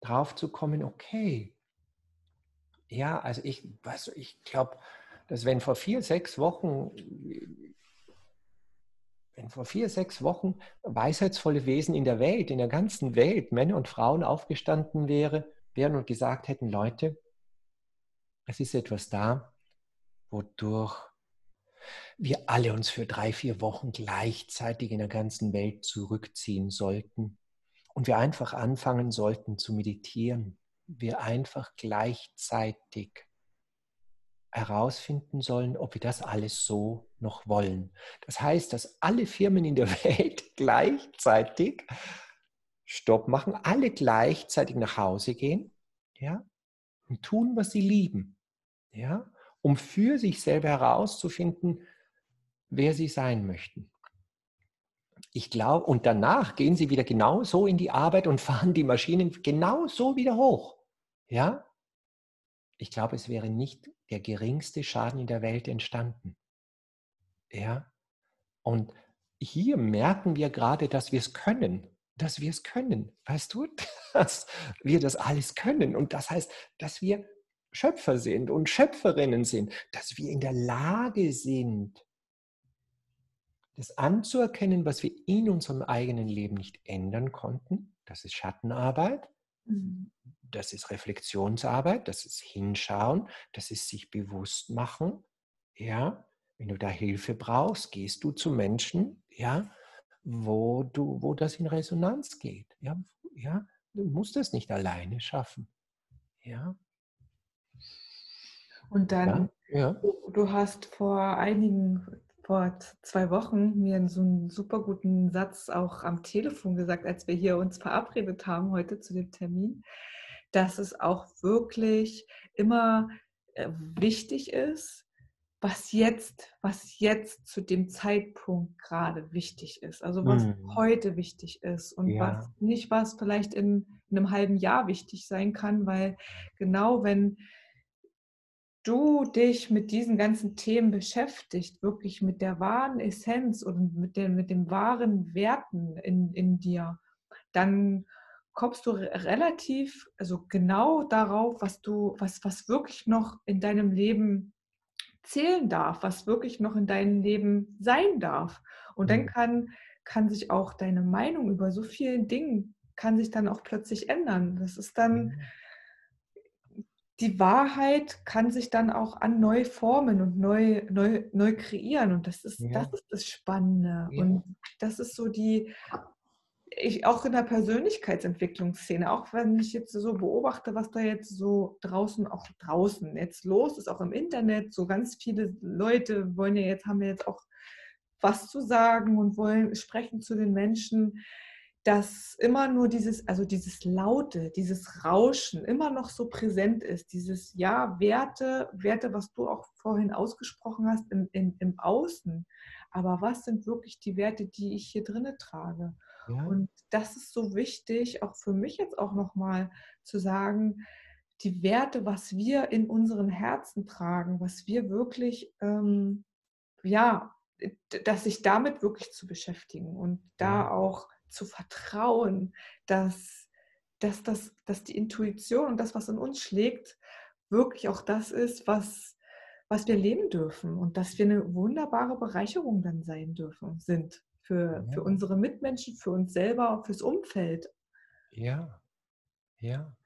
drauf zu kommen, okay, ja, also ich, also ich glaube, dass wenn vor vier, sechs Wochen wenn vor vier, sechs Wochen weisheitsvolle Wesen in der Welt, in der ganzen Welt, Männer und Frauen aufgestanden wäre, wären und gesagt hätten, Leute, es ist etwas da, wodurch wir alle uns für drei, vier Wochen gleichzeitig in der ganzen Welt zurückziehen sollten und wir einfach anfangen sollten zu meditieren. Wir einfach gleichzeitig herausfinden sollen, ob wir das alles so noch wollen. Das heißt, dass alle Firmen in der [LAUGHS] Welt gleichzeitig Stopp machen, alle gleichzeitig nach Hause gehen, ja, und tun, was sie lieben, ja, um für sich selber herauszufinden, wer sie sein möchten. Ich glaube, und danach gehen sie wieder genauso in die Arbeit und [LAUGHS] fahren die Maschinen genauso wieder hoch. Ja? Ich glaube, es wäre nicht der geringste Schaden in der Welt entstanden. Ja? Und hier merken wir gerade, dass wir es können, dass wir es können. Weißt du, [LAUGHS] dass wir das alles können. Und das heißt, dass wir Schöpfer sind und Schöpferinnen sind, dass wir in der Lage sind, das anzuerkennen, was wir in unserem eigenen Leben nicht ändern konnten. Das ist Schattenarbeit. Mhm. Das ist Reflexionsarbeit, das ist Hinschauen, das ist sich bewusst machen. Ja, wenn du da Hilfe brauchst, gehst du zu Menschen, ja, wo, du, wo das in Resonanz geht. Ja, ja, du musst das nicht alleine schaffen. Ja. Und dann, ja. Du, du, hast vor einigen, vor zwei Wochen mir so einen super guten Satz auch am Telefon gesagt, als wir hier uns verabredet haben heute zu dem Termin, dass es auch wirklich immer äh, wichtig ist, was jetzt, was jetzt zu dem Zeitpunkt gerade wichtig ist. Also was mhm. heute wichtig ist und ja. was nicht, was vielleicht in, in einem halben Jahr wichtig sein kann, weil genau wenn du dich mit diesen ganzen Themen beschäftigt, wirklich mit der wahren Essenz und mit den, mit den wahren Werten in, in dir, dann kommst du relativ, also genau darauf, was du, was, was wirklich noch in deinem Leben zählen darf, was wirklich noch in deinem Leben sein darf. Und dann mhm. kann, kann sich auch deine Meinung über so vielen Dingen, kann sich dann auch plötzlich ändern. Das ist dann, mhm. Die Wahrheit kann sich dann auch an neu formen und neu, neu, neu kreieren. Und das ist, ja. das ist das Spannende. Ja. Und das ist so die, ich auch in der Persönlichkeitsentwicklungsszene, auch wenn ich jetzt so beobachte, was da jetzt so draußen, auch draußen jetzt los ist, auch im Internet, so ganz viele Leute wollen ja jetzt, haben ja jetzt auch was zu sagen und wollen sprechen zu den Menschen, dass immer nur dieses, also dieses Laute, dieses Rauschen immer noch so präsent ist, dieses Ja, Werte, Werte, was du auch vorhin ausgesprochen hast, im, im, im Außen. Aber was sind wirklich die Werte, die ich hier drinne trage? Ja. Und das ist so wichtig, auch für mich jetzt auch nochmal zu sagen, die Werte, was wir in unseren Herzen tragen, was wir wirklich, ähm, ja, dass sich damit wirklich zu beschäftigen und da auch zu vertrauen, dass, dass, das, dass die Intuition und das, was in uns schlägt, wirklich auch das ist, was, was wir leben dürfen und dass wir eine wunderbare Bereicherung dann sein dürfen, sind für, ja. für unsere Mitmenschen, für uns selber, fürs Umfeld. Ja, ja.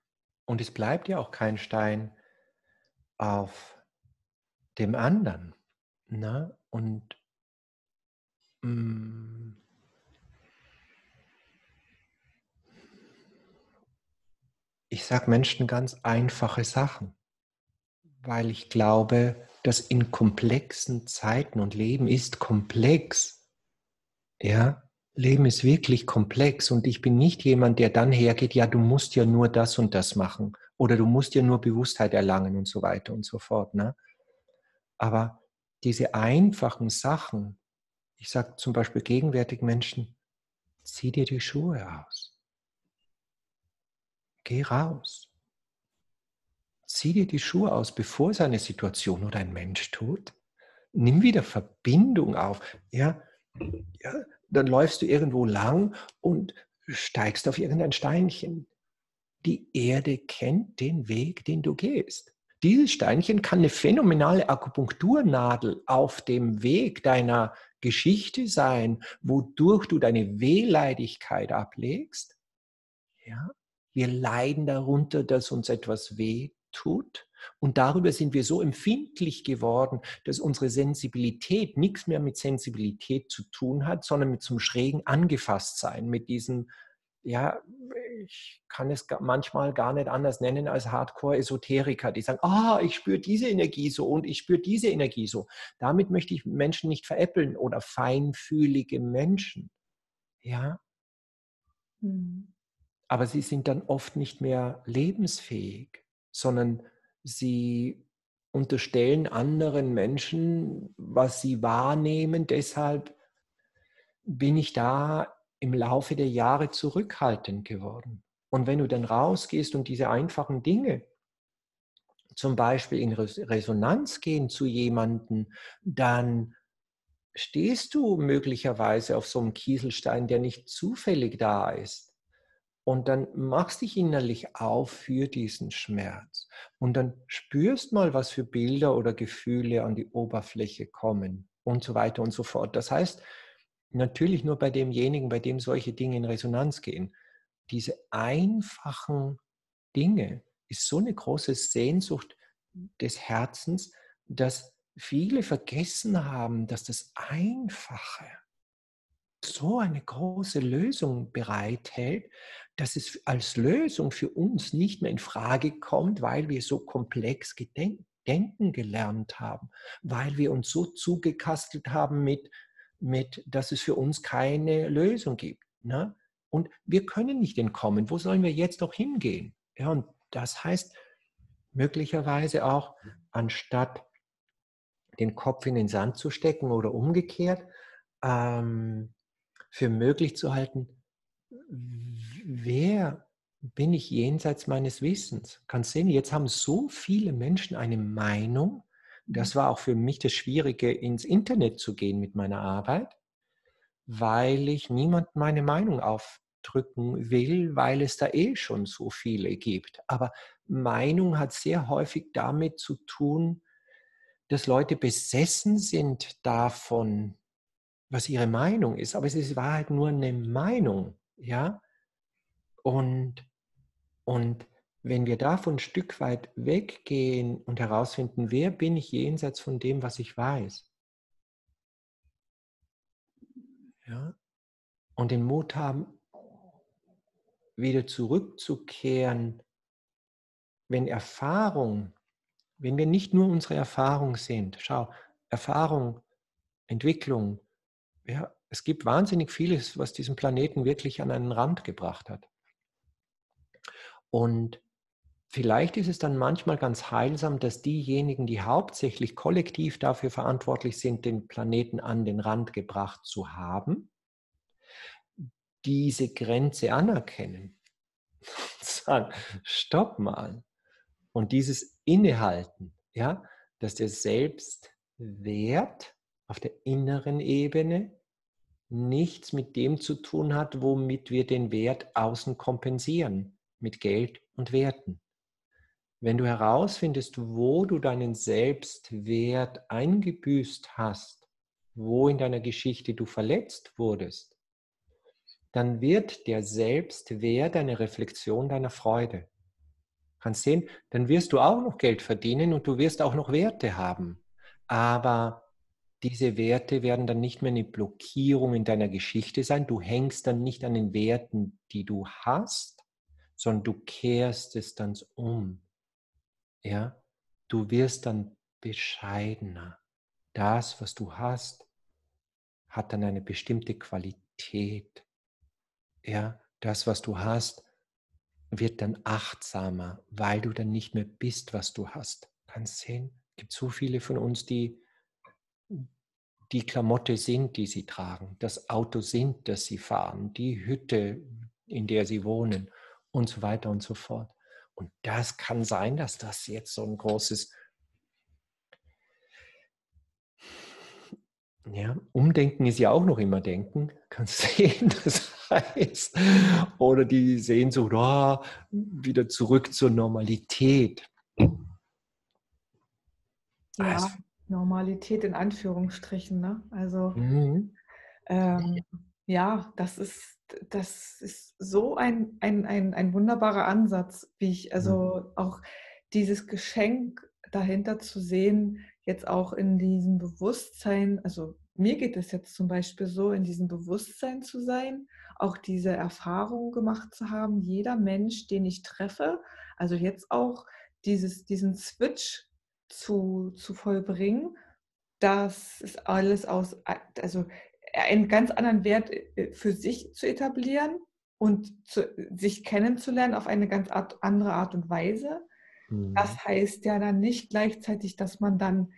Und es bleibt ja auch kein Stein auf dem anderen. Ne? Und mh, ich sage Menschen ganz einfache Sachen, weil ich glaube, dass in komplexen Zeiten und Leben ist komplex ja, Leben ist wirklich komplex und ich bin nicht jemand, der dann hergeht, ja, du musst ja nur das und das machen oder du musst ja nur Bewusstheit erlangen und so weiter und so fort. Ne? Aber diese einfachen Sachen, ich sage zum Beispiel gegenwärtig Menschen, zieh dir die Schuhe aus. Geh raus. Zieh dir die Schuhe aus, bevor es eine Situation oder ein Mensch tut. Nimm wieder Verbindung auf. Ja, ja, dann läufst du irgendwo lang und steigst auf irgendein Steinchen. Die Erde kennt den Weg, den du gehst. Dieses Steinchen kann eine phänomenale Akupunkturnadel auf dem Weg deiner Geschichte sein, wodurch du deine Wehleidigkeit ablegst. Ja? Wir leiden darunter, dass uns etwas weh tut. Und darüber sind wir so empfindlich geworden, dass unsere Sensibilität nichts mehr mit Sensibilität zu tun hat, sondern mit zum schrägen Angefasstsein, mit diesem, ja, ich kann es manchmal gar nicht anders nennen als Hardcore-Esoteriker, die sagen, ah, ich spüre diese Energie so und ich spüre diese Energie so. Damit möchte ich Menschen nicht veräppeln oder feinfühlige Menschen. Ja. Mhm. Aber sie sind dann oft nicht mehr lebensfähig, sondern sie unterstellen anderen Menschen, was sie wahrnehmen. Deshalb bin ich da im Laufe der Jahre zurückhaltend geworden. Und wenn du dann rausgehst und diese einfachen Dinge, zum Beispiel in Resonanz gehen zu jemandem, dann stehst du möglicherweise auf so einem Kieselstein, der nicht zufällig da ist. Und dann machst dich innerlich auf für diesen Schmerz. Und dann spürst mal, was für Bilder oder Gefühle an die Oberfläche kommen und so weiter und so fort. Das heißt, natürlich nur bei demjenigen, bei dem solche Dinge in Resonanz gehen. Diese einfachen Dinge ist so eine große Sehnsucht des Herzens, dass viele vergessen haben, dass das Einfache so eine große Lösung bereithält, dass es als Lösung für uns nicht mehr in Frage kommt, weil wir so komplex denken gelernt haben, weil wir uns so zugekastelt haben mit, mit dass es für uns keine Lösung gibt. Ne? Und wir können nicht entkommen. Wo sollen wir jetzt doch hingehen? Ja, und das heißt möglicherweise auch, anstatt den Kopf in den Sand zu stecken oder umgekehrt, ähm, für möglich zu halten, wer bin ich jenseits meines Wissens? Kannst sehen, jetzt haben so viele Menschen eine Meinung. Das war auch für mich das Schwierige, ins Internet zu gehen mit meiner Arbeit, weil ich niemand meine Meinung aufdrücken will, weil es da eh schon so viele gibt. Aber Meinung hat sehr häufig damit zu tun, dass Leute besessen sind davon, was ihre Meinung ist. Aber es ist Wahrheit nur eine Meinung, ja. Und, und wenn wir davon ein Stück weit weggehen und herausfinden, wer bin ich jenseits von dem, was ich weiß, ja, und den Mut haben, wieder zurückzukehren, wenn Erfahrung wenn wir nicht nur unsere Erfahrung sind, schau, Erfahrung, Entwicklung, ja, es gibt wahnsinnig vieles, was diesen Planeten wirklich an einen Rand gebracht hat. Und vielleicht ist es dann manchmal ganz heilsam, dass diejenigen, die hauptsächlich kollektiv dafür verantwortlich sind, den Planeten an den Rand gebracht zu haben, diese Grenze anerkennen. [LAUGHS] Sagen, stopp mal. Und dieses Innehalten, ja, dass der Selbstwert auf der inneren Ebene nichts mit dem zu tun hat, womit wir den Wert außen kompensieren, mit Geld und Werten. Wenn du herausfindest, wo du deinen Selbstwert eingebüßt hast, wo in deiner Geschichte du verletzt wurdest, dann wird der Selbstwert eine Reflexion deiner Freude. Kannst sehen, dann wirst du auch noch Geld verdienen und du wirst auch noch Werte haben. Aber diese Werte werden dann nicht mehr eine Blockierung in deiner Geschichte sein. Du hängst dann nicht an den Werten, die du hast, sondern du kehrst es dann um. Ja, du wirst dann bescheidener. Das, was du hast, hat dann eine bestimmte Qualität. Ja, das, was du hast, wird dann achtsamer, weil du dann nicht mehr bist, was du hast. Kannst sehen, es gibt so viele von uns, die die Klamotte sind, die sie tragen, das Auto sind, das sie fahren, die Hütte, in der sie wohnen und so weiter und so fort. Und das kann sein, dass das jetzt so ein großes Ja, Umdenken ist ja auch noch immer Denken. [LAUGHS] Kannst sehen, das heißt. Oder die Sehnsucht, oh, wieder zurück zur Normalität. Ja, also, Normalität in Anführungsstrichen. Ne? Also, mhm. ähm, ja, das ist, das ist so ein, ein, ein, ein wunderbarer Ansatz, wie ich, also mhm. auch dieses Geschenk dahinter zu sehen, jetzt auch in diesem Bewusstsein, also mir geht es jetzt zum Beispiel so, in diesem Bewusstsein zu sein, auch diese Erfahrung gemacht zu haben, jeder Mensch, den ich treffe, also jetzt auch dieses, diesen Switch zu, zu vollbringen, das ist alles aus, also einen ganz anderen Wert äh, für sich zu etablieren und zu, sich kennenzulernen auf eine ganz andere Art und Weise das mhm. heißt ja dann nicht gleichzeitig, dass man dann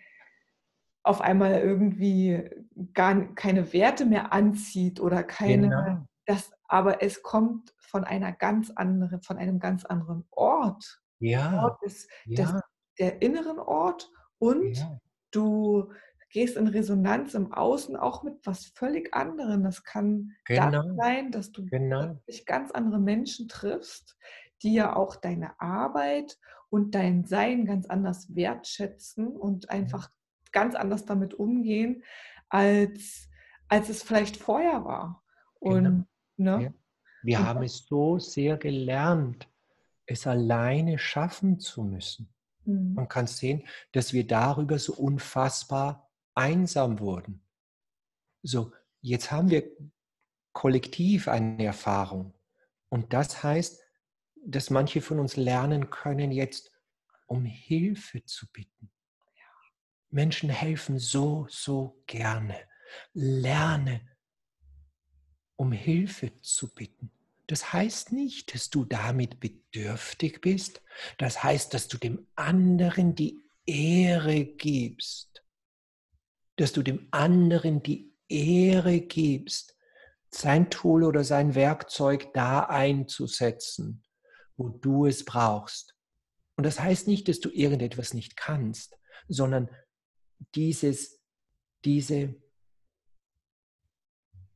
auf einmal irgendwie gar keine Werte mehr anzieht oder keine, genau. das, aber es kommt von einer ganz anderen, von einem ganz anderen Ort. Ja. Ort ist ja. Das, der inneren Ort und ja. du gehst in Resonanz im Außen auch mit was völlig anderem. Das kann genau. das sein, dass du genau. ganz andere Menschen triffst, die ja auch deine Arbeit und dein Sein ganz anders wertschätzen und einfach ganz anders damit umgehen, als, als es vielleicht vorher war. Und, genau. ne? ja. Wir und haben es so sehr gelernt, es alleine schaffen zu müssen. Mhm. Man kann sehen, dass wir darüber so unfassbar einsam wurden. So, jetzt haben wir kollektiv eine Erfahrung. Und das heißt, dass manche von uns lernen können, jetzt um Hilfe zu bitten. Menschen helfen so, so gerne. Lerne, um Hilfe zu bitten. Das heißt nicht, dass du damit bedürftig bist. Das heißt, dass du dem anderen die Ehre gibst. Dass du dem anderen die Ehre gibst, sein Tool oder sein Werkzeug da einzusetzen, wo du es brauchst. Und das heißt nicht, dass du irgendetwas nicht kannst, sondern dieses, diese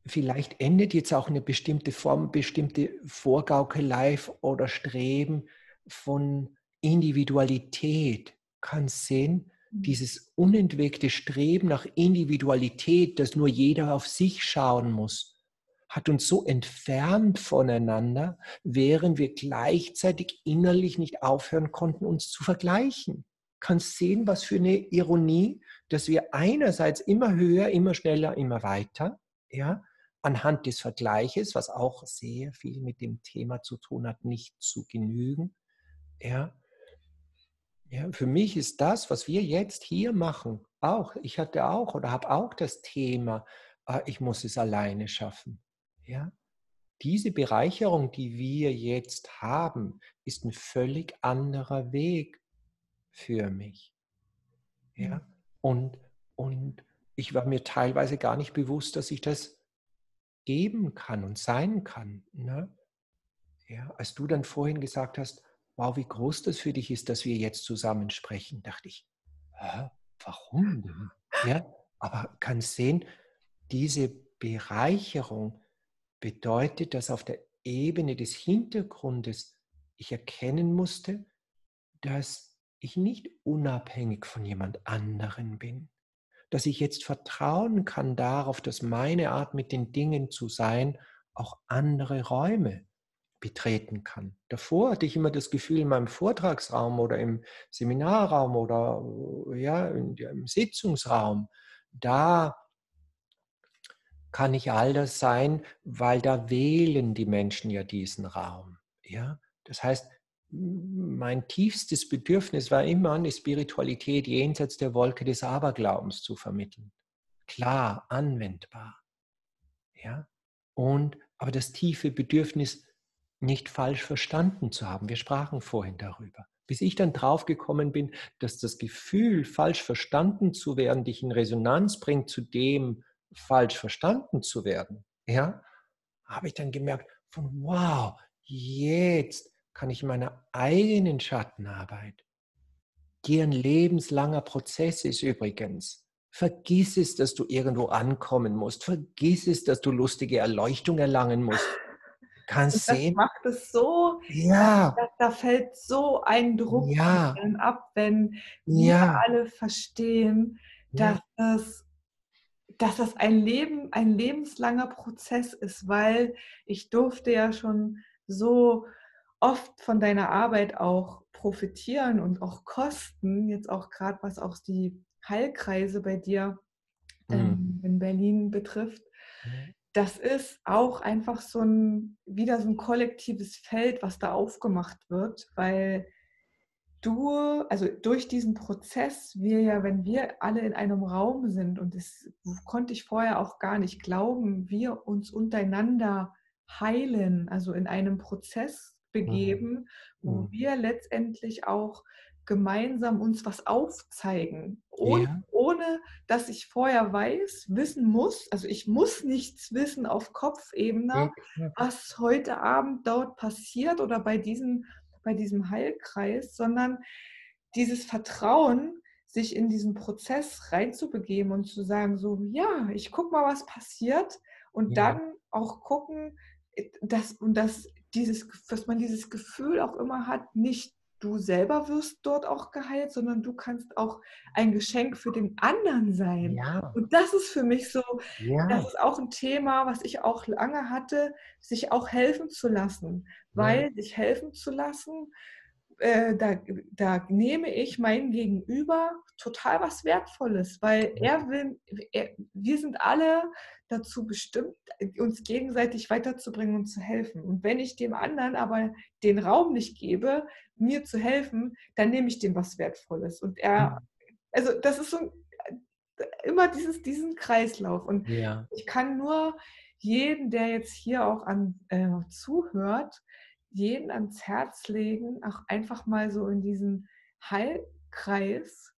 vielleicht endet jetzt auch eine bestimmte Form, bestimmte Vorgaukelei oder Streben von Individualität. Kann sehen, mhm. dieses unentwegte Streben nach Individualität, dass nur jeder auf sich schauen muss, hat uns so entfernt voneinander, während wir gleichzeitig innerlich nicht aufhören konnten, uns zu vergleichen. Kannst sehen, was für eine Ironie, dass wir einerseits immer höher, immer schneller, immer weiter, ja, anhand des Vergleiches, was auch sehr viel mit dem Thema zu tun hat, nicht zu genügen. Ja. Ja, für mich ist das, was wir jetzt hier machen, auch, ich hatte auch oder habe auch das Thema, äh, ich muss es alleine schaffen. Ja. Diese Bereicherung, die wir jetzt haben, ist ein völlig anderer Weg für mich. Ja. Mhm. Und, und ich war mir teilweise gar nicht bewusst, dass ich das geben kann und sein kann. Ne? Ja, als du dann vorhin gesagt hast, wow, wie groß das für dich ist, dass wir jetzt zusammen sprechen, dachte ich, Hä, warum? Ja, aber kann sehen, diese Bereicherung bedeutet, dass auf der Ebene des Hintergrundes ich erkennen musste, dass ich nicht unabhängig von jemand anderen bin dass ich jetzt vertrauen kann darauf, dass meine Art mit den Dingen zu sein auch andere Räume betreten kann. Davor hatte ich immer das Gefühl, in meinem Vortragsraum oder im Seminarraum oder ja, im Sitzungsraum, da kann ich all das sein, weil da wählen die Menschen ja diesen Raum. Ja? Das heißt, mein tiefstes Bedürfnis war immer, eine Spiritualität jenseits der Wolke des Aberglaubens zu vermitteln. Klar, anwendbar. Ja? Und aber das tiefe Bedürfnis, nicht falsch verstanden zu haben. Wir sprachen vorhin darüber. Bis ich dann draufgekommen bin, dass das Gefühl, falsch verstanden zu werden, dich in Resonanz bringt zu dem, falsch verstanden zu werden, ja, habe ich dann gemerkt, von wow, jetzt kann ich in meiner eigenen Schattenarbeit, die ein lebenslanger Prozess ist übrigens, vergiss es, dass du irgendwo ankommen musst, vergiss es, dass du lustige Erleuchtung erlangen musst. Kannst das sehen. macht es so, ja. da, da fällt so ein Druck ja. ab, wenn wir ja. alle verstehen, dass ja. es dass das ein Leben, ein lebenslanger Prozess ist, weil ich durfte ja schon so oft von deiner Arbeit auch profitieren und auch kosten, jetzt auch gerade was auch die Heilkreise bei dir ähm, mhm. in Berlin betrifft. Mhm. Das ist auch einfach so ein, wieder so ein kollektives Feld, was da aufgemacht wird, weil du, also durch diesen Prozess, wir ja, wenn wir alle in einem Raum sind, und das konnte ich vorher auch gar nicht glauben, wir uns untereinander heilen, also in einem Prozess begeben, wo mhm. wir letztendlich auch gemeinsam uns was aufzeigen, ohne, ja. ohne, dass ich vorher weiß, wissen muss, also ich muss nichts wissen auf Kopfebene, ja. was heute Abend dort passiert oder bei diesem, bei diesem Heilkreis, sondern dieses Vertrauen, sich in diesen Prozess reinzubegeben und zu sagen, so, ja, ich guck mal, was passiert und ja. dann auch gucken, dass, und dass dieses, dass man dieses Gefühl auch immer hat, nicht du selber wirst dort auch geheilt, sondern du kannst auch ein Geschenk für den anderen sein. Ja. Und das ist für mich so, ja. das ist auch ein Thema, was ich auch lange hatte, sich auch helfen zu lassen, weil ja. sich helfen zu lassen äh, da, da nehme ich mein Gegenüber total was Wertvolles, weil er will, er, wir sind alle dazu bestimmt, uns gegenseitig weiterzubringen und zu helfen. Und wenn ich dem anderen aber den Raum nicht gebe, mir zu helfen, dann nehme ich dem was Wertvolles. Und er, also das ist so immer dieses, diesen Kreislauf. Und ja. ich kann nur jeden, der jetzt hier auch an, äh, zuhört, jeden ans Herz legen, auch einfach mal so in diesen Heilkreis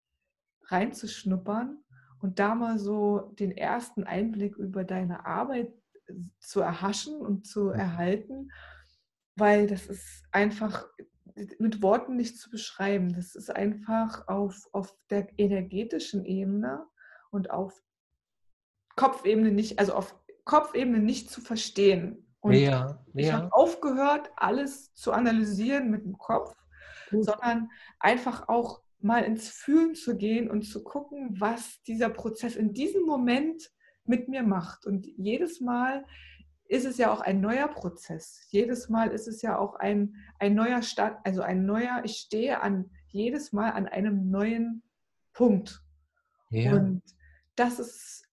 reinzuschnuppern und da mal so den ersten Einblick über deine Arbeit zu erhaschen und zu erhalten, weil das ist einfach mit Worten nicht zu beschreiben. Das ist einfach auf, auf der energetischen Ebene und auf Kopfebene nicht, also auf Kopfebene nicht zu verstehen. Und ja, ich habe aufgehört, alles zu analysieren mit dem Kopf, Gut. sondern einfach auch mal ins Fühlen zu gehen und zu gucken, was dieser Prozess in diesem Moment mit mir macht. Und jedes Mal ist es ja auch ein neuer Prozess. Jedes Mal ist es ja auch ein, ein neuer Start, also ein neuer, ich stehe an jedes Mal an einem neuen Punkt. Ja. Und das ist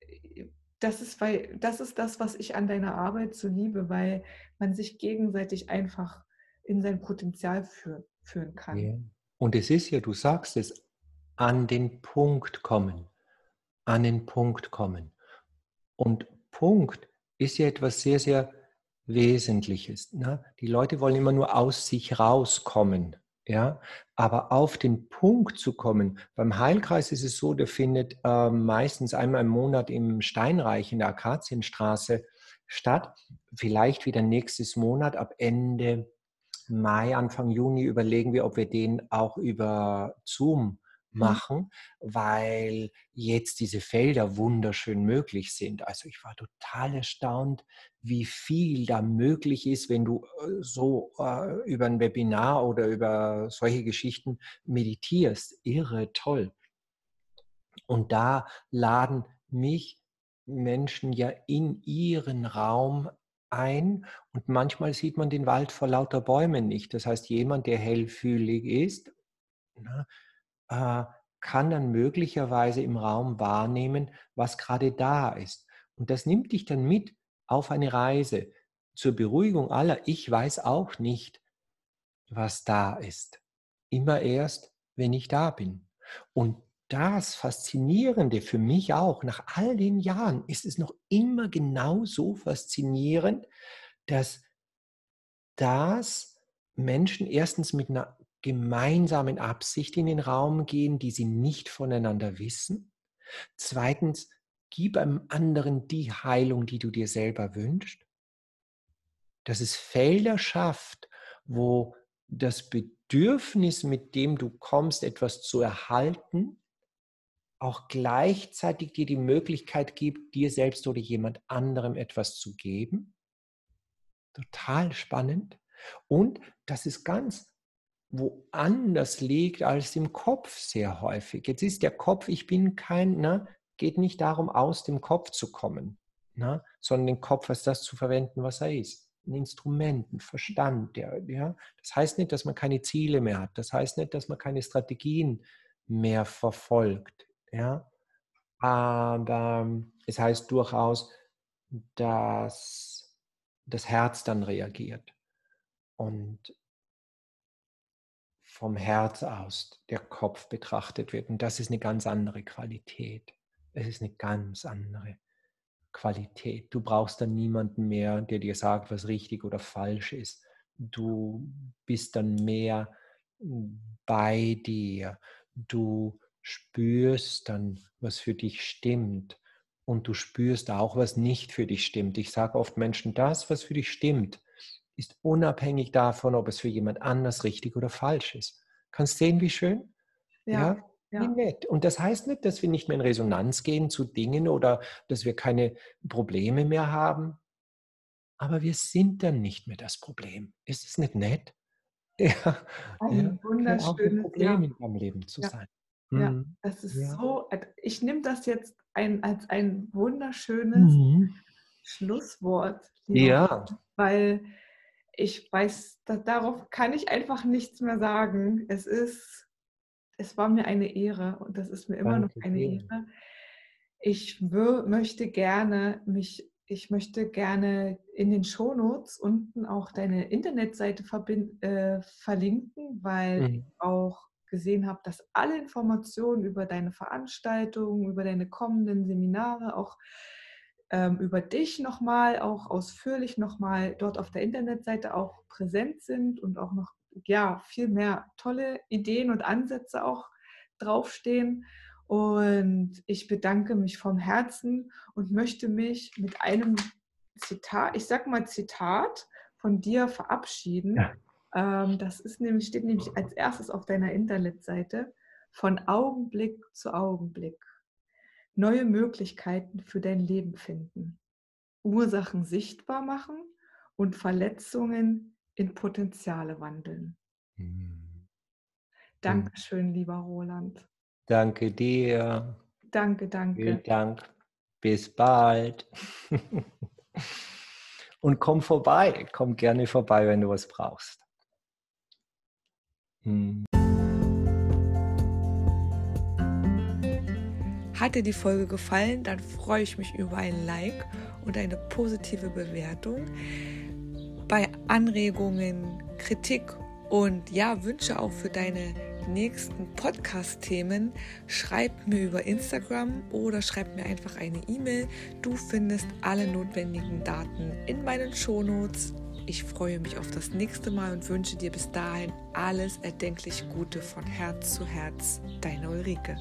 das ist, weil, das ist das, was ich an deiner Arbeit so liebe, weil man sich gegenseitig einfach in sein Potenzial führ, führen kann. Ja. Und es ist ja, du sagst es, an den Punkt kommen. An den Punkt kommen. Und Punkt ist ja etwas sehr, sehr Wesentliches. Ne? Die Leute wollen immer nur aus sich rauskommen. Ja, aber auf den Punkt zu kommen, beim Heilkreis ist es so, der findet äh, meistens einmal im Monat im Steinreich in der Akazienstraße statt. Vielleicht wieder nächstes Monat ab Ende Mai, Anfang Juni überlegen wir, ob wir den auch über Zoom. Machen, weil jetzt diese Felder wunderschön möglich sind. Also ich war total erstaunt, wie viel da möglich ist, wenn du äh, so äh, über ein Webinar oder über solche Geschichten meditierst. Irre toll. Und da laden mich Menschen ja in ihren Raum ein und manchmal sieht man den Wald vor lauter Bäumen nicht. Das heißt, jemand, der hellfühlig ist, na, äh, kann dann möglicherweise im Raum wahrnehmen, was gerade da ist. Und das nimmt dich dann mit auf eine Reise zur Beruhigung aller. Ich weiß auch nicht, was da ist. Immer erst, wenn ich da bin. Und das Faszinierende für mich auch, nach all den Jahren ist es noch immer genauso faszinierend, dass das Menschen erstens mit einer gemeinsamen Absicht in den Raum gehen, die sie nicht voneinander wissen. Zweitens, gib einem anderen die Heilung, die du dir selber wünschst. Dass es Felder schafft, wo das Bedürfnis, mit dem du kommst, etwas zu erhalten, auch gleichzeitig dir die Möglichkeit gibt, dir selbst oder jemand anderem etwas zu geben. Total spannend. Und das ist ganz woanders liegt als im Kopf sehr häufig. Jetzt ist der Kopf, ich bin kein, ne, geht nicht darum, aus dem Kopf zu kommen, ne, sondern den Kopf als das zu verwenden, was er ist. Ein Instrument, ein Verstand. Der, ja. Das heißt nicht, dass man keine Ziele mehr hat. Das heißt nicht, dass man keine Strategien mehr verfolgt. Ja. Aber es heißt durchaus, dass das Herz dann reagiert. Und vom Herz aus der Kopf betrachtet wird. Und das ist eine ganz andere Qualität. Es ist eine ganz andere Qualität. Du brauchst dann niemanden mehr, der dir sagt, was richtig oder falsch ist. Du bist dann mehr bei dir. Du spürst dann, was für dich stimmt. Und du spürst auch, was nicht für dich stimmt. Ich sage oft Menschen, das, was für dich stimmt, ist unabhängig davon, ob es für jemand anders richtig oder falsch ist. Kannst sehen, wie schön? Ja, ja? Ja. Wie nett. Und das heißt nicht, dass wir nicht mehr in Resonanz gehen zu Dingen oder dass wir keine Probleme mehr haben. Aber wir sind dann nicht mehr das Problem. Ist es nicht nett? [LAUGHS] Ja, ein ja wunderschönes Problem in deinem Leben zu sein. Ja, mhm. das ist ja. so. Ich nehme das jetzt ein, als ein wunderschönes mhm. Schlusswort. Ja. Weil ich weiß, dass, darauf kann ich einfach nichts mehr sagen. Es ist, es war mir eine Ehre und das ist mir immer Danke noch eine dir. Ehre. Ich möchte gerne mich, ich möchte gerne in den Shownotes unten auch deine Internetseite äh, verlinken, weil mhm. ich auch gesehen habe, dass alle Informationen über deine Veranstaltungen, über deine kommenden Seminare, auch ähm, über dich nochmal, auch ausführlich nochmal dort auf der Internetseite auch präsent sind und auch noch ja, viel mehr tolle Ideen und Ansätze auch draufstehen. Und ich bedanke mich vom Herzen und möchte mich mit einem Zitat, ich sag mal Zitat von dir verabschieden. Ja. Ähm, das ist nämlich, steht nämlich als erstes auf deiner Internetseite. Von Augenblick zu Augenblick neue Möglichkeiten für dein Leben finden, Ursachen sichtbar machen und Verletzungen in Potenziale wandeln. Mhm. Dankeschön, lieber Roland. Danke dir. Danke, danke. Vielen Dank. Bis bald. [LAUGHS] Und komm vorbei. Komm gerne vorbei, wenn du was brauchst. Hm. Hat dir die Folge gefallen, dann freue ich mich über ein Like und eine positive Bewertung. Bei Anregungen, Kritik und ja, Wünsche auch für deine nächsten Podcast-Themen, schreib mir über Instagram oder schreib mir einfach eine E-Mail. Du findest alle notwendigen Daten in meinen Shownotes. Ich freue mich auf das nächste Mal und wünsche dir bis dahin alles erdenklich Gute von Herz zu Herz. Deine Ulrike.